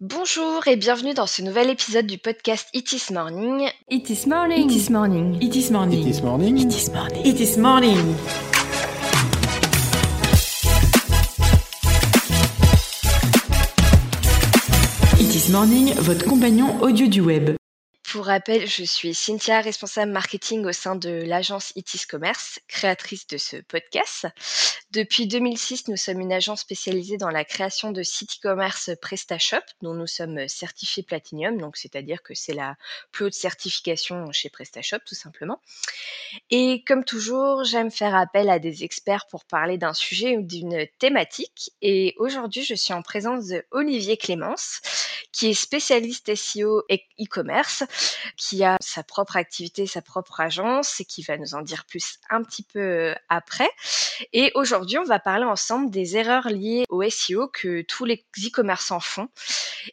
Bonjour et bienvenue dans ce nouvel épisode du podcast It is Morning. It is morning. It is morning. It is morning. It is morning. It is morning. It is morning. It is morning, votre compagnon audio du web. Pour rappel, je suis Cynthia, responsable marketing au sein de l'agence Itis Commerce, créatrice de ce podcast. Depuis 2006, nous sommes une agence spécialisée dans la création de sites e-commerce PrestaShop, dont nous sommes certifiés Platinum, donc c'est-à-dire que c'est la plus haute certification chez PrestaShop, tout simplement. Et comme toujours, j'aime faire appel à des experts pour parler d'un sujet ou d'une thématique. Et aujourd'hui, je suis en présence de Olivier Clémence, qui est spécialiste SEO et e-commerce qui a sa propre activité, sa propre agence et qui va nous en dire plus un petit peu euh, après. Et aujourd'hui, on va parler ensemble des erreurs liées au SEO que tous les e-commerçants font.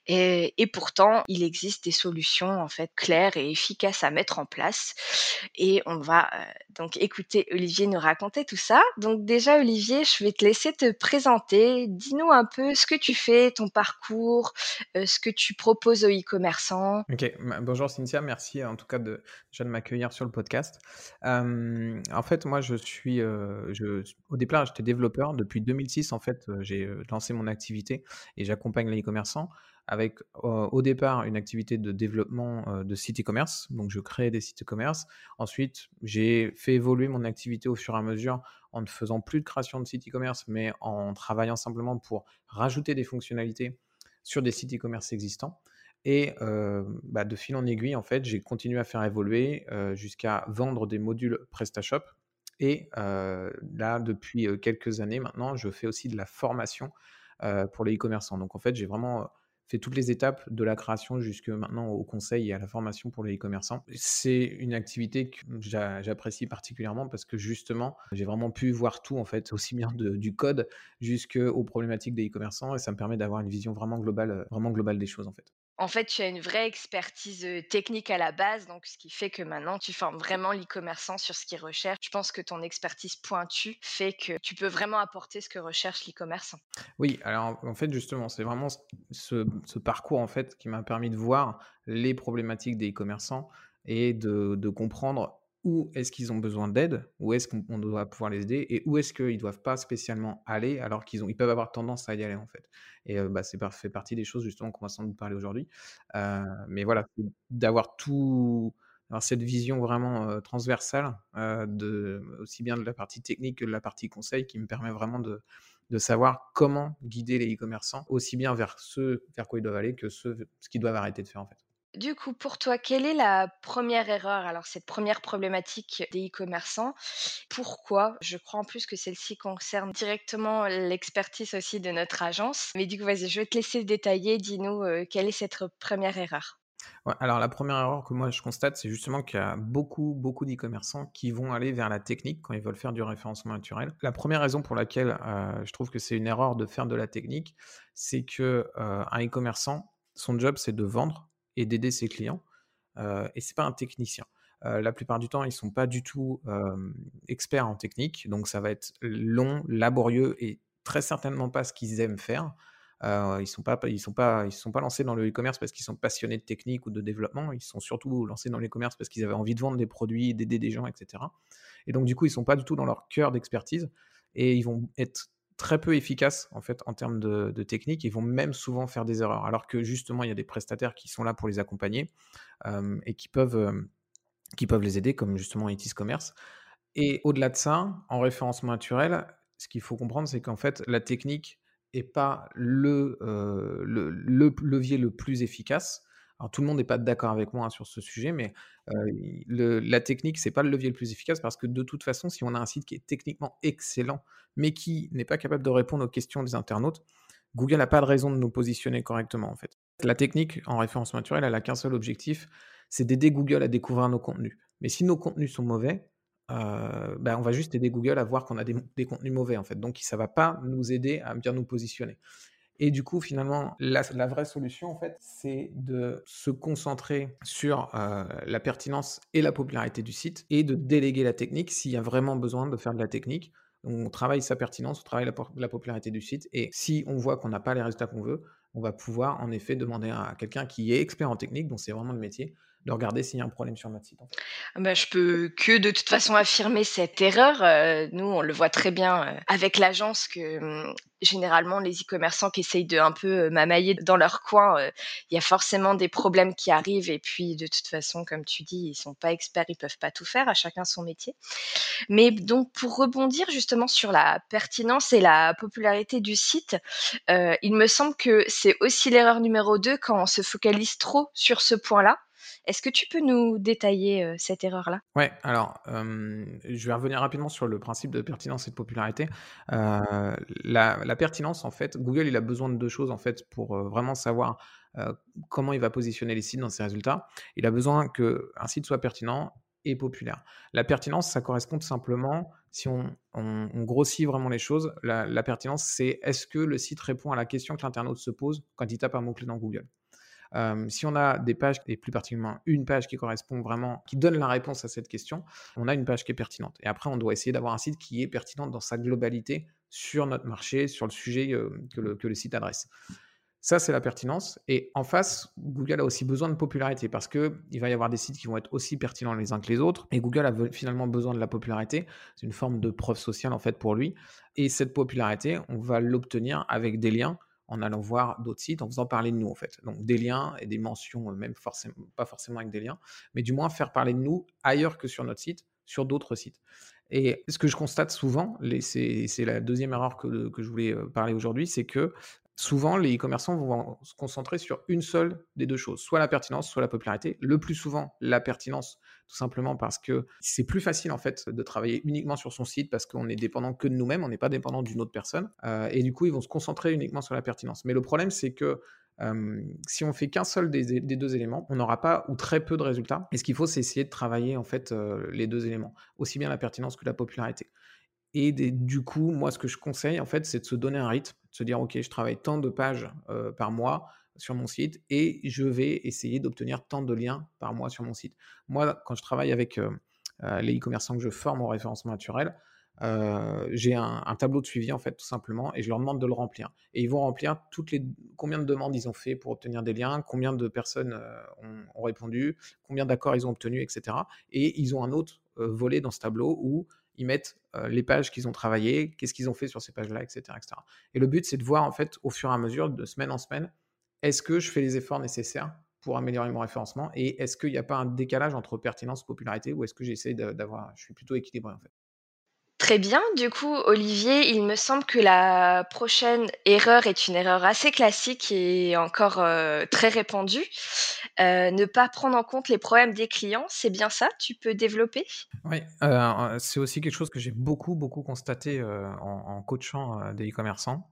Et, pourtant, il existe des solutions en fait claires et efficaces à mettre en place. Et on va euh, donc écouter Olivier nous raconter tout ça. Donc déjà, Olivier, je vais te laisser te présenter. Dis-nous un peu ce que tu fais, ton parcours, euh, ce que tu proposes aux e-commerçants. Ok, bonjour Cynthia, merci en tout cas de, déjà m'accueillir sur le podcast. Euh, en fait, moi, je suis, euh, au départ, j'étais développeur. Depuis 2006, en fait, j'ai lancé mon activité et j'accompagne les e-commerçants avec au départ une activité de développement de sites e-commerce. Donc, je crée des sites e-commerce. Ensuite, j'ai fait évoluer mon activité au fur et à mesure en ne faisant plus de création de sites e-commerce, mais en travaillant simplement pour rajouter des fonctionnalités sur des sites e-commerce existants. Et bah, de fil en aiguille, en fait, j'ai continué à faire évoluer jusqu'à vendre des modules PrestaShop. Et là, depuis quelques années maintenant, je fais aussi de la formation pour les e-commerçants. Donc, en fait, j'ai vraiment fait toutes les étapes de la création jusque maintenant au conseil et à la formation pour les e-commerçants. C'est une activité que j'apprécie particulièrement parce que justement, j'ai vraiment pu voir tout en fait, aussi bien du code jusqu'aux problématiques des e-commerçants et ça me permet d'avoir une vision vraiment globale, vraiment globale des choses en fait en fait, tu as une vraie expertise technique à la base, donc ce qui fait que maintenant, tu formes vraiment l'e-commerçant sur ce qu'il recherche. Je pense que ton expertise pointue fait que tu peux vraiment apporter ce que recherche l'e-commerçant. Oui, alors en fait, justement, c'est vraiment ce, parcours en qui m'a permis de voir les problématiques des e-commerçants et de comprendre où est-ce qu'ils ont besoin d'aide, où est-ce qu'on doit pouvoir les aider et où est-ce qu'ils ne doivent pas spécialement aller alors qu'ils ils peuvent avoir tendance à y aller en fait. Et bah, c'est fait partie des choses justement qu'on va sans doute parler aujourd'hui. mais voilà, d'avoir tout, avoir cette vision vraiment transversale, de, aussi bien de la partie technique que de la partie conseil qui me permet vraiment de, de savoir comment guider les e-commerçants aussi bien vers ce vers quoi ils doivent aller que ce, ce qu'ils doivent arrêter de faire en fait. Du coup, pour toi, quelle est la première erreur, alors cette première problématique des e-commerçants Pourquoi? Je crois en plus que celle-ci concerne directement l'expertise aussi de notre agence. Mais du coup, vas-y, je vais te laisser détailler. Dis-nous euh, quelle est cette première erreur? Alors la première erreur que moi je constate, c'est justement qu'il y a beaucoup, beaucoup d'e-commerçants qui vont aller vers la technique quand ils veulent faire du référencement naturel. La première raison pour laquelle euh, je trouve que c'est une erreur de faire de la technique, c'est que euh, un e-commerçant, son job c'est de vendre et d'aider ses clients. Et c'est pas un technicien. La plupart du temps, ils sont pas du tout experts en technique, donc ça va être long, laborieux et très certainement pas ce qu'ils aiment faire. Ils sont pas, ils sont pas, ils sont pas lancés dans le e-commerce parce qu'ils sont passionnés de technique ou de développement. Ils sont surtout lancés dans l'e-commerce parce qu'ils avaient envie de vendre des produits, d'aider des gens, etc. Et donc du coup, ils sont pas du tout dans leur cœur d'expertise et ils vont être très peu efficaces en fait en termes de, technique. Ils vont même souvent faire des erreurs, alors que justement il y a des prestataires qui sont là pour les accompagner euh, et qui peuvent, euh, qui peuvent les aider, comme justement Itis Commerce. Et au-delà de ça, en référencement naturel, ce qu'il faut comprendre, c'est qu'en fait la technique est pas euh, le, le, levier le plus efficace. Alors tout le monde n'est pas d'accord avec moi hein, sur ce sujet, mais la technique, c'est pas le levier le plus efficace parce que de toute façon, si on a un site qui est techniquement excellent, mais qui n'est pas capable de répondre aux questions des internautes, Google n'a pas de raison de nous positionner correctement en fait. La technique en référence naturelle, elle a qu'un seul objectif, c'est d'aider Google à découvrir nos contenus. Mais si nos contenus sont mauvais, ben on va juste aider Google à voir qu'on a des, contenus mauvais en fait. Donc ça va pas nous aider à bien nous positionner. Et du coup, finalement, la, vraie solution, en fait, c'est de se concentrer sur euh, la pertinence et la popularité du site et de déléguer la technique s'il y a vraiment besoin de faire de la technique. on travaille sa pertinence, on travaille la, popularité du site. Et si on voit qu'on n'a pas les résultats qu'on veut, on va pouvoir en effet demander à quelqu'un qui est expert en technique, dont c'est vraiment le métier, de regarder s'il y a un problème sur notre site. Ah bah, je peux que de toute façon affirmer cette erreur. Euh, nous, on le voit très bien euh, avec l'agence que hum, généralement les e-commerçants qui essayent de un peu euh, mamailler dans leur coin, il y a forcément des problèmes qui arrivent et puis de toute façon, comme tu dis, ils sont pas experts, ils peuvent pas tout faire, à chacun son métier. Mais donc pour rebondir justement sur la pertinence et la popularité du site, il me semble que c'est aussi l'erreur numéro 2 quand on se focalise trop sur ce point-là. Est-ce que tu peux nous détailler cette erreur-là? Ouais, alors je vais revenir rapidement sur le principe de pertinence et de popularité. la, pertinence, en fait, Google, il a besoin de deux choses en fait pour vraiment savoir comment il va positionner les sites dans ses résultats. Il a besoin qu'un site soit pertinent et populaire. La pertinence, ça correspond simplement, si on, grossit vraiment les choses, la, la pertinence, c'est est-ce que le site répond à la question que l'internaute se pose quand il tape un mot-clé dans Google? Si on a des pages, et plus particulièrement une page qui correspond vraiment, qui donne la réponse à cette question, on a une page qui est pertinente. Et après, on doit essayer d'avoir un site qui est pertinent dans sa globalité sur notre marché, sur le sujet que, le, site adresse. Ça, c'est la pertinence. Et en face, Google a aussi besoin de popularité parce qu'il va y avoir des sites qui vont être aussi pertinents les uns que les autres. Et Google a finalement besoin de la popularité. C'est une forme de preuve sociale en fait pour lui. Et cette popularité, on va l'obtenir avec des liens en allant voir d'autres sites, en faisant parler de nous en fait. Donc des liens et des mentions, euh, même pas forcément avec des liens, mais du moins faire parler de nous ailleurs que sur notre site, sur d'autres sites. Et ce que je constate souvent, c'est la deuxième erreur que, que je voulais euh, parler aujourd'hui, c'est que souvent, les e-commerçants vont se concentrer sur une seule des deux choses, soit la pertinence, soit la popularité. Le plus souvent, la pertinence, tout simplement parce que c'est plus facile en fait de travailler uniquement sur son site parce qu'on est dépendant que de nous-mêmes, on n'est pas dépendant d'une autre personne. Euh, et du coup, ils vont se concentrer uniquement sur la pertinence. Mais le problème, c'est que euh, si on fait qu'un seul des, deux éléments, on n'aura pas ou très peu de résultats. Et ce qu'il faut, c'est essayer de travailler en fait euh, les deux éléments, aussi bien la pertinence que la popularité. Et du coup, moi, ce que je conseille, en fait, c'est de se donner un rythme, de se dire, OK, je travaille tant de pages par mois sur mon site et je vais essayer d'obtenir tant de liens par mois sur mon site. Moi, quand je travaille avec les e-commerçants que je forme au référencement naturel, j'ai un, tableau de suivi en fait tout simplement et je leur demande de le remplir et ils vont remplir toutes les combien de demandes ils ont fait pour obtenir des liens combien de personnes ont, répondu combien d'accords ils ont obtenus etc et ils ont un autre volet dans ce tableau où ils mettent les pages qu'ils ont travaillées, qu'est-ce qu'ils ont fait sur ces pages-là, etc., etc. Et le but, c'est de voir en fait au fur et à mesure, de semaine en semaine, est-ce que je fais les efforts nécessaires pour améliorer mon référencement et est-ce qu'il n'y a pas un décalage entre pertinence et popularité ou est-ce que j'essaie d'avoir, je suis plutôt équilibré en fait? Très bien. Du coup, Olivier, il me semble que la prochaine erreur est une erreur assez classique et encore euh, très répandue. Euh, ne pas prendre en compte les problèmes des clients, c'est bien ça? Tu peux développer? Oui, euh, c'est aussi quelque chose que j'ai beaucoup, beaucoup constaté en, coachant des e-commerçants.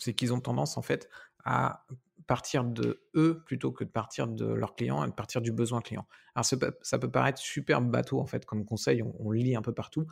c'est qu'ils ont tendance, en fait, à partir de eux plutôt que de partir de leurs clients et de partir du besoin client. Alors ça peut, paraître super bateau en fait comme conseil, on, lit un peu partout,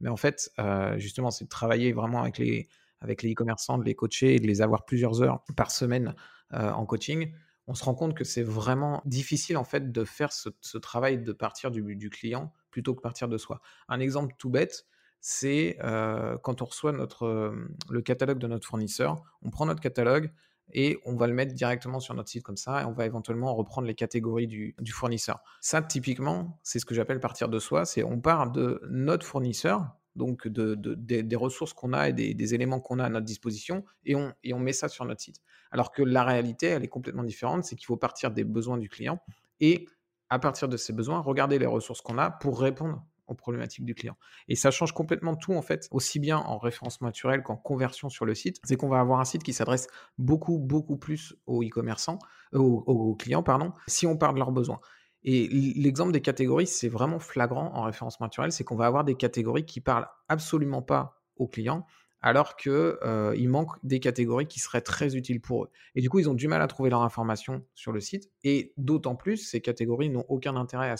mais en fait euh, justement c'est de travailler vraiment avec les avec les e-commerçants, de les coacher et de les avoir plusieurs heures par semaine euh, en coaching. On se rend compte que c'est vraiment difficile en fait de faire ce, travail de partir du, du, client plutôt que partir de soi. Un exemple tout bête, c'est euh, quand on reçoit notre, le catalogue de notre fournisseur, on prend notre catalogue et on va le mettre directement sur notre site comme ça et on va éventuellement reprendre les catégories du, fournisseur. Ça, typiquement, c'est ce que j'appelle partir de soi, c'est on part de notre fournisseur, donc de, des, ressources qu'on a et des, éléments qu'on a à notre disposition et on, et on met ça sur notre site. Alors que la réalité, elle est complètement différente, c'est qu'il faut partir des besoins du client et à partir de ces besoins, regarder les ressources qu'on a pour répondre aux problématiques du client. Et ça change complètement tout, en fait, aussi bien en référencement naturel qu'en conversion sur le site. C'est qu'on va avoir un site qui s'adresse beaucoup, beaucoup plus aux e-commerçants, euh, aux, clients, pardon, si on parle de leurs besoins. Et l'exemple des catégories, c'est vraiment flagrant en référencement naturel, c'est qu'on va avoir des catégories qui parlent absolument pas aux clients alors qu'il euh, manque des catégories qui seraient très utiles pour eux. Et du coup, ils ont du mal à trouver leur information sur le site. Et d'autant plus, ces catégories n'ont aucun intérêt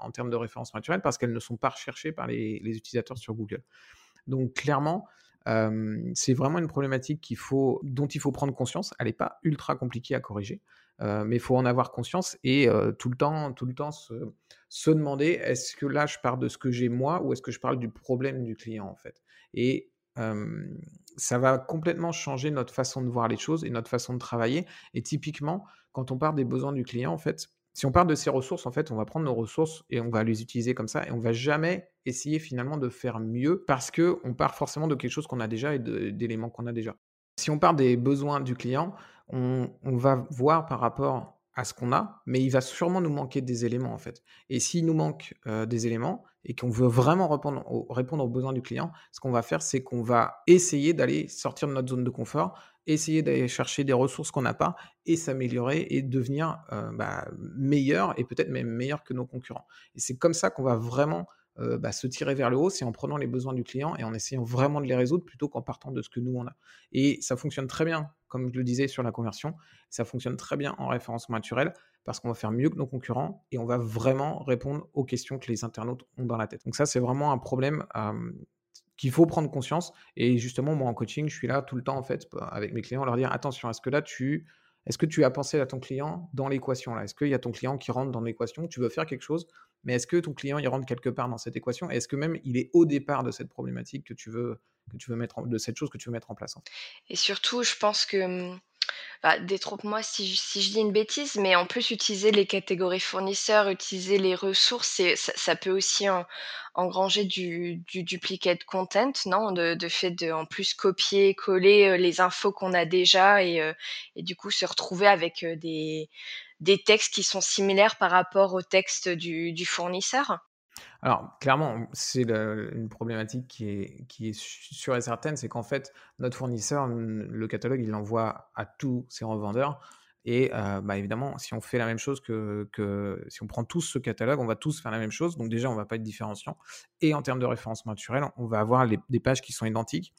en termes de référence naturelle parce qu'elles ne sont pas recherchées par les, utilisateurs sur Google. Donc clairement, euh, c'est vraiment une problématique dont il faut prendre conscience. Elle n'est pas ultra compliquée à corriger, euh, mais il faut en avoir conscience et tout le temps, tout le temps se, demander est-ce que là je parle de ce que j'ai moi ou est-ce que je parle du problème du client en fait? Ça va complètement changer notre façon de voir les choses et notre façon de travailler. Et typiquement, quand on part des besoins du client, en fait, si on part de ces ressources, en fait, on va prendre nos ressources et on va les utiliser comme ça et on va jamais essayer finalement de faire mieux parce que on part forcément de quelque chose qu'on a déjà et d'éléments qu'on a déjà. Si on part des besoins du client, on, va voir par rapport à ce qu'on a, mais il va sûrement nous manquer des éléments en fait. Et s'il nous manque des éléments et qu'on veut vraiment répondre, aux besoins du client, ce qu'on va faire, c'est qu'on va essayer d'aller sortir de notre zone de confort essayer d'aller chercher des ressources qu'on n'a pas et s'améliorer et devenir euh, bah, meilleur et peut-être même meilleur que nos concurrents. Et c'est comme ça qu'on va vraiment euh, bah, se tirer vers le haut, c'est en prenant les besoins du client et en essayant vraiment de les résoudre plutôt qu'en partant de ce que nous on a. Et ça fonctionne très bien, comme je le disais sur la conversion, ça fonctionne très bien en référencement naturel parce qu'on va faire mieux que nos concurrents et on va vraiment répondre aux questions que les internautes ont dans la tête. Donc ça, c'est vraiment un problème qu'il faut prendre conscience. Et justement, moi en coaching, je suis là tout le temps en fait avec mes clients, leur dire attention, est-ce que là tu est-ce que tu as pensé à ton client dans l'équation là? Est-ce qu'il y a ton client qui rentre dans l'équation? Tu veux faire quelque chose, mais est-ce que ton client il rentre quelque part dans cette équation? Est-ce que même il est au départ de cette problématique que tu veux mettre de cette chose que tu veux mettre en place Et surtout, je pense que mmh, bah, détrompe-moi si je dis une bêtise, mais en plus utiliser les catégories fournisseurs, utiliser les ressources ça peut aussi engranger du du duplicate content, non? De fait de en plus copier, coller, les infos qu'on a déjà et et du coup se retrouver avec, des des textes qui sont similaires par rapport au texte du fournisseur? Alors, clairement, c'est une problématique qui est, qui est sûre et certaine, c'est qu'en fait, notre fournisseur, le catalogue, il l'envoie à tous ses revendeurs. Et euh, bah, évidemment, si on fait la même chose que, que, si on prend tous ce catalogue, on va tous faire la même chose. Donc déjà, on va pas être différenciant. Et en termes de référencement naturel, on va avoir des pages qui sont identiques.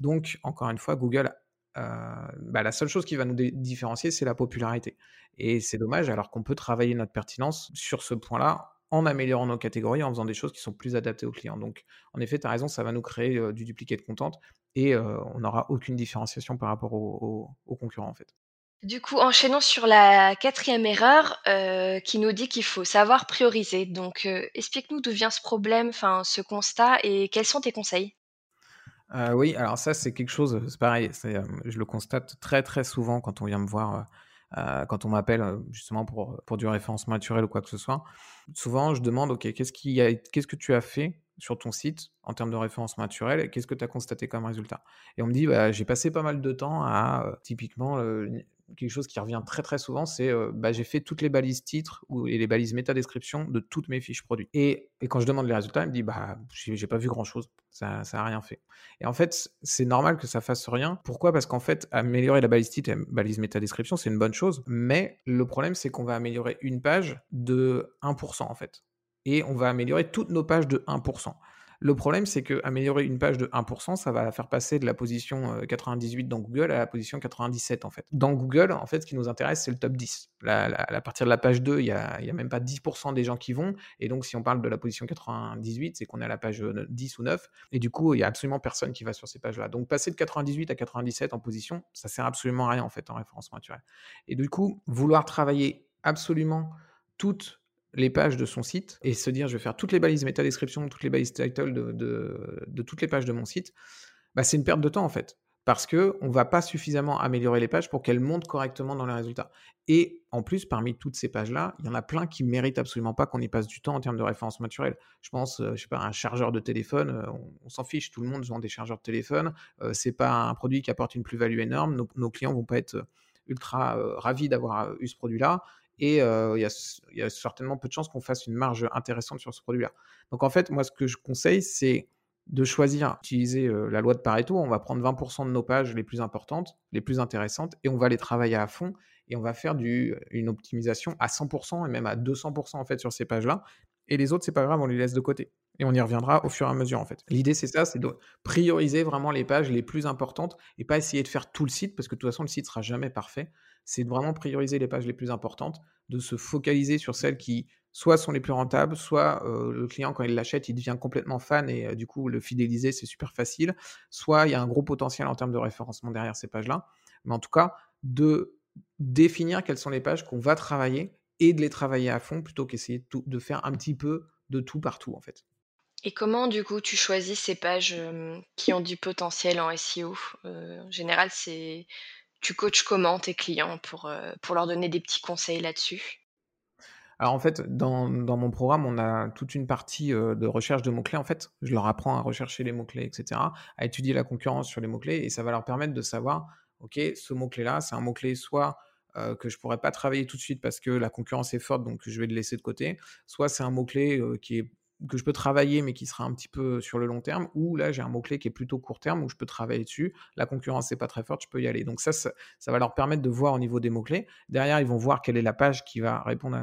Donc, encore une fois, Google, euh, bah, la seule chose qui va nous différencier, c'est la popularité. Et c'est dommage, alors qu'on peut travailler notre pertinence sur ce point-là en améliorant nos catégories, en faisant des choses qui sont plus adaptées aux clients. Donc, en effet, tu as raison, ça va nous créer du dupliqué de content et on n'aura aucune différenciation par rapport aux, concurrents, en fait. Du coup, enchaînons sur la quatrième erreur qui nous dit qu'il faut savoir prioriser. Donc, explique-nous d'où vient ce problème, enfin ce constat, et quels sont tes conseils? Oui, alors ça, c'est quelque chose, c'est pareil, je le constate très très souvent quand on vient me voir euh, quand on m'appelle euh, justement pour, pour du référencement naturel ou quoi que ce soit, souvent je demande, OK, qu'est-ce, qui a, qu'est-ce que tu as fait sur ton site en termes de référencement naturel et qu'est-ce que tu as constaté comme résultat? Et on me dit, bah, j'ai passé pas mal de temps à, euh, typiquement, quelque chose qui revient très très souvent, c'est bah, j'ai fait toutes les balises titres ou, et les balises méta-description de toutes mes fiches produits. Et, et, quand je demande les résultats, il me dit bah j'ai pas vu grand chose, ça n'a rien fait. Et en fait, c'est normal que ça fasse rien. Pourquoi? Parce qu'en fait, améliorer la balise titre et la balise méta-description, c'est une bonne chose. Mais le problème, c'est qu'on va améliorer une page de 1% en fait. Et on va améliorer toutes nos pages de 1%. Le problème, c'est qu'améliorer une page de 1%, ça va faire passer de la position 98 dans Google à la position 97 en fait. Dans Google, en fait, ce qui nous intéresse, c'est le top 10. à partir de la page 2, il n'y a, même pas 10% des gens qui vont. Et donc, si on parle de la position 98, c'est qu'on est à la page 10 ou 9. Et du coup, il n'y a absolument personne qui va sur ces pages-là. Donc, passer de 98 à 97 en position, ça sert absolument à rien en fait en référencement naturel. Et du coup, vouloir travailler absolument toutes les pages de son site et se dire je vais faire toutes les balises méta-description, toutes les balises title de, toutes les pages de mon site, bah, c'est une perte de temps en fait. Parce qu'on ne va pas suffisamment améliorer les pages pour qu'elles montent correctement dans les résultats. Et en plus, parmi toutes ces pages-là, il y en a plein qui méritent absolument pas qu'on y passe du temps en termes de référence naturelle. Je pense, euh, je sais pas, un chargeur de téléphone, euh, on, s'en fiche, tout le monde vend des chargeurs de téléphone. Ce euh, c'est pas un produit qui apporte une plus-value énorme. Nos, nos, clients vont pas être ultra ravis d'avoir eu ce produit-là et il y, a certainement peu de chances qu'on fasse une marge intéressante sur ce produit-là. Donc en fait, moi, ce que je conseille, c'est de choisir, utiliser la loi de Pareto. On va prendre 20% de nos pages les plus importantes, les plus intéressantes, et on va les travailler à fond. Et on va faire une optimisation à 100% et même à 200% en fait sur ces pages-là. Et les autres, c'est pas grave, on les laisse de côté. Et on y reviendra au fur et à mesure, en fait. L'idée, c'est ça, c'est de prioriser vraiment les pages les plus importantes et pas essayer de faire tout le site, parce que de toute façon, le site sera jamais parfait. C'est de vraiment prioriser les pages les plus importantes, de se focaliser sur celles qui soit sont les plus rentables, soit le client, quand il l'achète, il devient complètement fan et du coup, le fidéliser, c'est super facile. Soit il y a un gros potentiel en termes de référencement derrière ces pages-là. Mais en tout cas, de définir quelles sont les pages qu'on va travailler et de les travailler à fond plutôt qu'essayer de, faire un petit peu de tout partout, en fait. Et comment du coup tu choisis ces pages, qui ont du potentiel en SEO? En général, c'est tu coaches comment tes clients pour, heu, pour leur donner des petits conseils là-dessus? Alors en fait, dans dans mon programme, on a toute une partie, heu, de recherche de mots-clés en fait. Je leur apprends à rechercher les mots-clés et cetera, à étudier la concurrence sur les mots-clés et ça va leur permettre de savoir: «OK, ce mot-clé-là, c'est un mot-clé soit, heu, que je pourrais pas travailler tout de suite parce que la concurrence est forte, donc je vais le laisser de côté, soit c'est un mot-clé, qui est que je peux travailler mais qui sera un petit peu sur le long terme ou là j'ai un mot-clé qui est plutôt court terme où je peux travailler dessus. La concurrence est pas très forte, je peux y aller». Donc ça ça va leur permettre de voir au niveau des mots-clés. Derrière, ils vont voir quelle est la page qui va répondre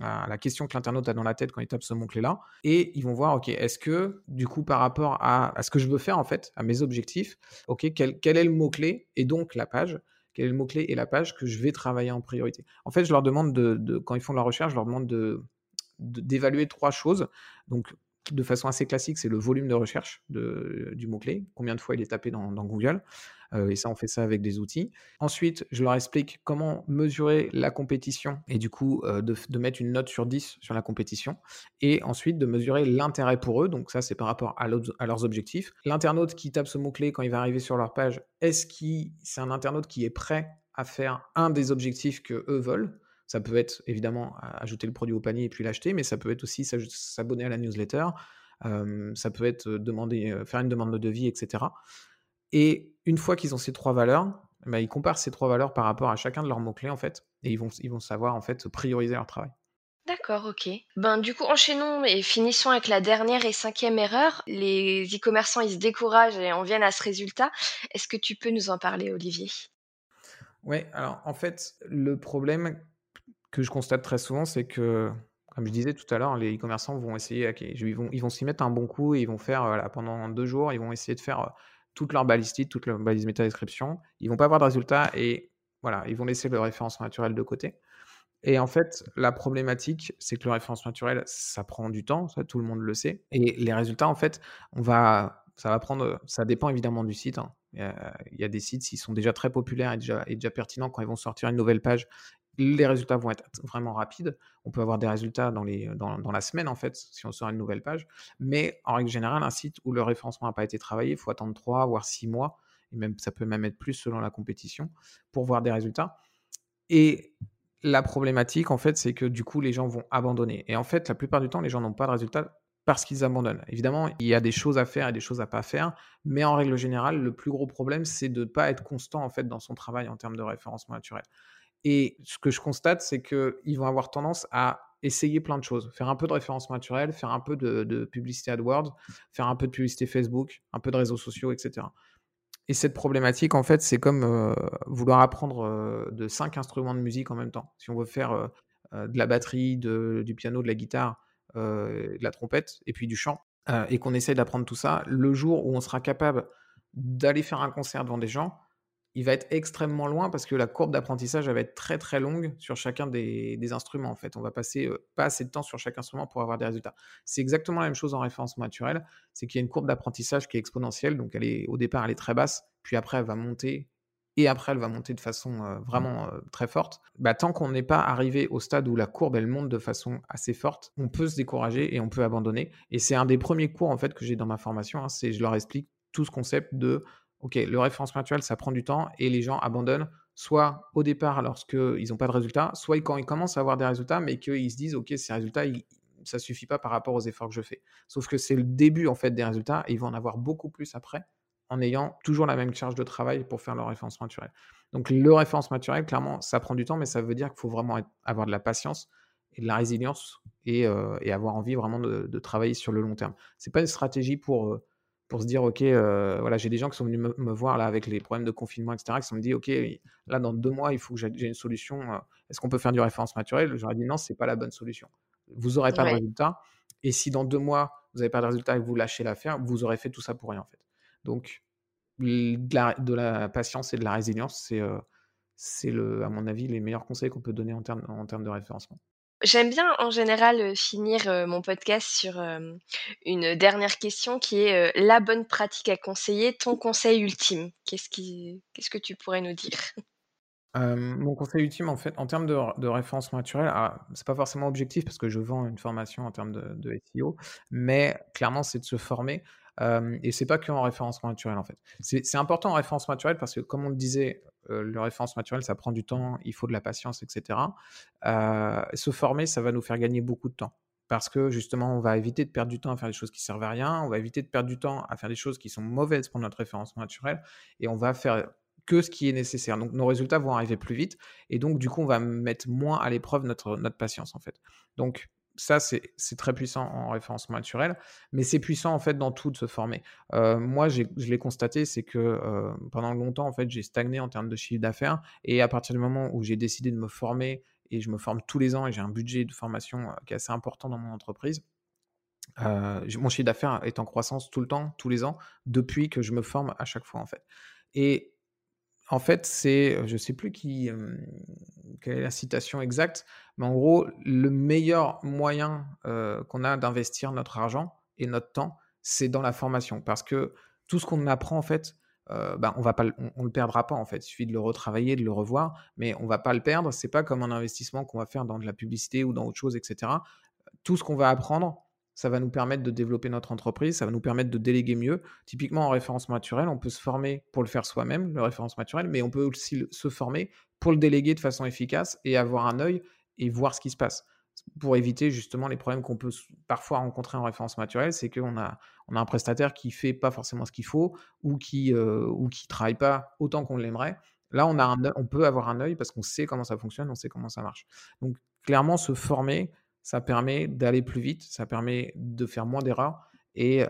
à la question que l'internaute a dans la tête quand il tape ce mot-clé-là. Et ils vont voir, OK, est-ce que, du coup, par rapport à, ce que je veux faire, en fait, à mes objectifs, OK, quel, quel est le mot-clé et donc la page quel est le mot-clé et la page que je vais travailler en priorité? En fait, je leur demande de, de quand ils font de la recherche, je leur demande de, d'évaluer trois choses. Donc, de façon assez classique, c'est le volume de recherche de, du mot-clé, combien de fois il est tapé dans, Google. Euh, et ça, on fait ça avec des outils. Ensuite, je leur explique comment mesurer la compétition et du coup, euh, de, mettre une note sur 10 sur la compétition. Et ensuite, de mesurer l'intérêt pour eux. Donc ça, c'est par rapport à, à leurs objectifs. L'internaute qui tape ce mot-clé quand il va arriver sur leur page, est-ce que c'est un internaute qui est prêt à faire un des objectifs que eux veulent? Ça peut être évidemment ajouter le produit au panier et puis l'acheter, mais ça peut être aussi s'abonner à la newsletter, euh, ça peut être demander, faire une demande de devis, etc. Et une fois qu'ils ont ces trois valeurs, bah, ils comparent ces trois valeurs par rapport à chacun de leurs mots-clés, en fait, et ils vont, ils vont savoir, en fait, prioriser leur travail. D'accord, ok. Ben, du coup, enchaînons et finissons avec la dernière et cinquième erreur. Les e-commerçants, ils se découragent et en viennent à ce résultat. Est-ce que tu peux nous en parler, Olivier? Oui, alors en fait, le problème que je constate très souvent, c'est que, comme je disais tout à l'heure, les e-commerçants vont essayer, ils vont, ils vont s'y mettre un bon coup et ils vont faire, voilà, pendant deux jours, ils vont essayer de faire toute leur balistique, toute leur balise méta-description. Ils vont pas avoir de résultats et voilà, ils vont laisser le référencement naturel de côté. Et en fait, la problématique, c'est que le référencement naturel, ça prend du temps, ça tout le monde le sait. Et les résultats, en fait, on va, ça va prendre, ça dépend évidemment du site. Hein. Il, y a, des sites, s'ils sont déjà très populaires déjà, et déjà pertinents, quand ils vont sortir une nouvelle page, les résultats vont être vraiment rapides. On peut avoir des résultats dans, les, dans, la semaine, en fait, si on sort une nouvelle page. Mais en règle générale, un site où le référencement n'a pas été travaillé, il faut attendre 3 voire 6 mois, et même, ça peut même être plus selon la compétition, pour voir des résultats. Et la problématique, en fait, c'est que du coup, les gens vont abandonner. Et en fait, la plupart du temps, les gens n'ont pas de résultats parce qu'ils abandonnent. Évidemment, il y a des choses à faire et des choses à pas faire, mais en règle générale, le plus gros problème, c'est de ne pas être constant en fait dans son travail en termes de référencement naturel. Et ce que je constate, c'est qu'ils vont avoir tendance à essayer plein de choses. Faire un peu de référencement naturel, faire un peu de, publicité AdWords, faire un peu de publicité Facebook, un peu de réseaux sociaux, etc. Et cette problématique, en fait, c'est comme euh, vouloir apprendre euh, de cinq instruments de musique en même temps. Si on veut faire euh, de la batterie, du piano, de la guitare, de la trompette et puis du chant, et qu'on essaye d'apprendre tout ça, le jour où on sera capable d'aller faire un concert devant des gens, il va être extrêmement loin parce que la courbe d'apprentissage va être très très longue sur chacun des, des, instruments en fait. On va passer euh, pas assez de temps sur chaque instrument pour avoir des résultats. C'est exactement la même chose en référencement naturel, c'est qu'il y a une courbe d'apprentissage qui est exponentielle, donc elle est au départ elle est très basse, puis après elle va monter et après elle va monter de façon euh, vraiment euh, très forte. Bah, tant qu'on n'est pas arrivé au stade où la courbe elle monte de façon assez forte, on peut se décourager et on peut abandonner. Et c'est un des premiers cours en fait que j'ai dans ma formation, hein, c'est je leur explique tout ce concept de OK, le référencement naturel, ça prend du temps et les gens abandonnent soit au départ lorsqu'ils n'ont pas de résultats, soit quand ils commencent à avoir des résultats, mais qu'ils se disent, OK, ces résultats, ça ne suffit pas par rapport aux efforts que je fais. Sauf que c'est le début en fait des résultats et ils vont en avoir beaucoup plus après en ayant toujours la même charge de travail pour faire leur référencement naturel. Donc le référencement naturel, clairement, ça prend du temps, mais ça veut dire qu'il faut vraiment avoir de la patience et de la résilience et, euh, avoir envie vraiment de, travailler sur le long terme. C'est pas une stratégie pour... Euh, pour se dire, OK, euh, voilà, j'ai des gens qui sont venus me, me, voir là avec les problèmes de confinement, etc., qui se sont dit, OK, là, dans deux mois, il faut que j'ai une solution. Euh, est-ce qu'on peut faire du référence naturel? J'aurais dit, non, c'est pas la bonne solution. Vous n'aurez pas ouais. de résultat. Et si dans deux mois, vous n'avez pas de résultat et que vous lâchez l'affaire, vous aurez fait tout ça pour rien, en fait. Donc, de la, de la patience et de la résilience, c'est, euh, c'est le, à mon avis, les meilleurs conseils qu'on peut donner en termes, en termes de référencement. J'aime bien en général finir mon podcast sur une dernière question qui est la bonne pratique à conseiller, ton conseil ultime. Qu'est-ce, qui... Qu'est-ce que tu pourrais nous dire? Mon conseil ultime, en fait, en termes de de référencement naturel, ah, c'est pas forcément objectif parce que je vends une formation en termes de de SEO, mais clairement, c'est de se former, hem et c'est pas qu'en référencement naturel, en fait. C'est important en référencement naturel parce que comme on le disait, heu, le référencement naturel, ça prend du temps, il faut de la patience et cetera. Heu, se former, ça va nous faire gagner beaucoup de temps parce que justement, on va éviter de perdre du temps à faire des choses qui servent à rien, on va éviter de perdre du temps à faire des choses qui sont mauvaises pour notre référencement naturel et on va faire que ce qui est nécessaire. Donc nos résultats vont arriver plus vite et donc du coup, on va mettre moins à l'épreuve notre, notre patience en fait. Donc ça, c'est très puissant en référencement naturel, mais c'est puissant en fait dans tout de se former. Euh, moi, je l'ai constaté, c'est que euh, pendant longtemps, en fait, j'ai stagné en termes de chiffre d'affaires et à partir du moment où j'ai décidé de me former et je me forme tous les ans et j'ai un budget de formation euh, qui est assez important dans mon entreprise, mon chiffre d'affaires est en croissance tout le temps, tous les ans, depuis que je me forme à chaque fois en fait. Et en fait, c'est, je ne sais plus qui, quelle est la citation exacte, mais en gros, le meilleur moyen qu'on a d'investir notre argent et notre temps, c'est dans la formation. Parce que tout ce qu'on apprend, en fait, ben, on ne le perdra pas, en fait. Il suffit de le retravailler, de le revoir, mais on ne va pas le perdre. Ce n'est pas comme un investissement qu'on va faire dans de la publicité ou dans autre chose, etc. Tout ce qu'on va apprendre, ça va nous permettre de développer notre entreprise, ça va nous permettre de déléguer mieux. Typiquement en référencement naturel, on peut se former pour le faire soi-même, le référencement naturel, mais on peut aussi se former pour le déléguer de façon efficace et avoir un œil et voir ce qui se passe. Pour éviter justement les problèmes qu'on peut parfois rencontrer en référencement naturel, c'est qu'on a, on a un prestataire qui fait pas forcément ce qu'il faut ou qui euh, ou qui travaille pas autant qu'on l'aimerait. Là, on, a on peut avoir un œil parce qu'on sait comment ça fonctionne, on sait comment ça marche. Donc, clairement, se former, ça permet d'aller plus vite, ça permet de faire moins d'erreurs et,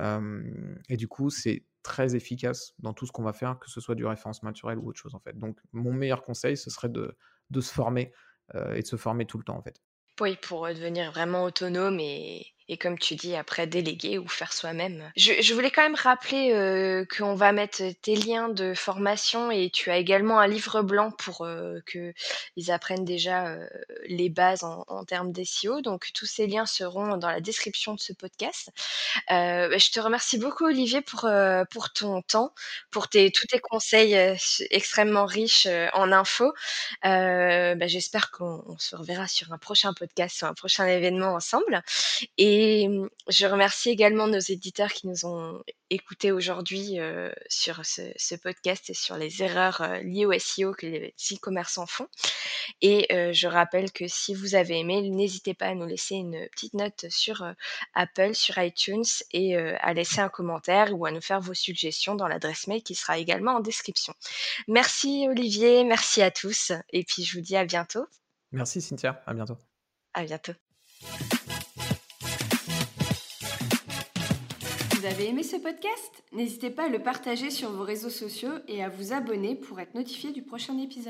et, du coup, c'est très efficace dans tout ce qu'on va faire, que ce soit du référence naturel ou autre chose en fait. Donc, mon meilleur conseil, ce serait de, de se former et de se former tout le temps en fait. Oui, pour devenir vraiment autonome et, et comme tu dis, après déléguer ou faire soi-même. Je, voulais quand même rappeler euh, qu'on va mettre tes liens de formation et tu as également un livre blanc pour euh, qu'ils apprennent déjà euh, les bases en, termes d'SEO. Donc tous ces liens seront dans la description de ce podcast. Bah, je te remercie beaucoup Olivier pour, pour ton temps, pour tes, tous tes conseils extrêmement riches en infos. Bah, j'espère qu'on se reverra sur un prochain podcast, sur un prochain événement ensemble. Et et mmh, je remercie également nos éditeurs qui nous ont écoutés aujourd'hui sur ce, podcast et sur les erreurs liées au SEO que les e-commerçants font. Et je rappelle que si vous avez aimé, n'hésitez pas à nous laisser une petite note sur Apple, sur iTunes et à laisser un commentaire ou à nous faire vos suggestions dans l'adresse mail qui sera également en description. Merci Olivier, merci à tous et puis je vous dis à bientôt. Merci Cynthia, à bientôt. À bientôt. Vous avez aimé ce podcast N'hésitez pas à le partager sur vos réseaux sociaux et à vous abonner pour être notifié du prochain épisode.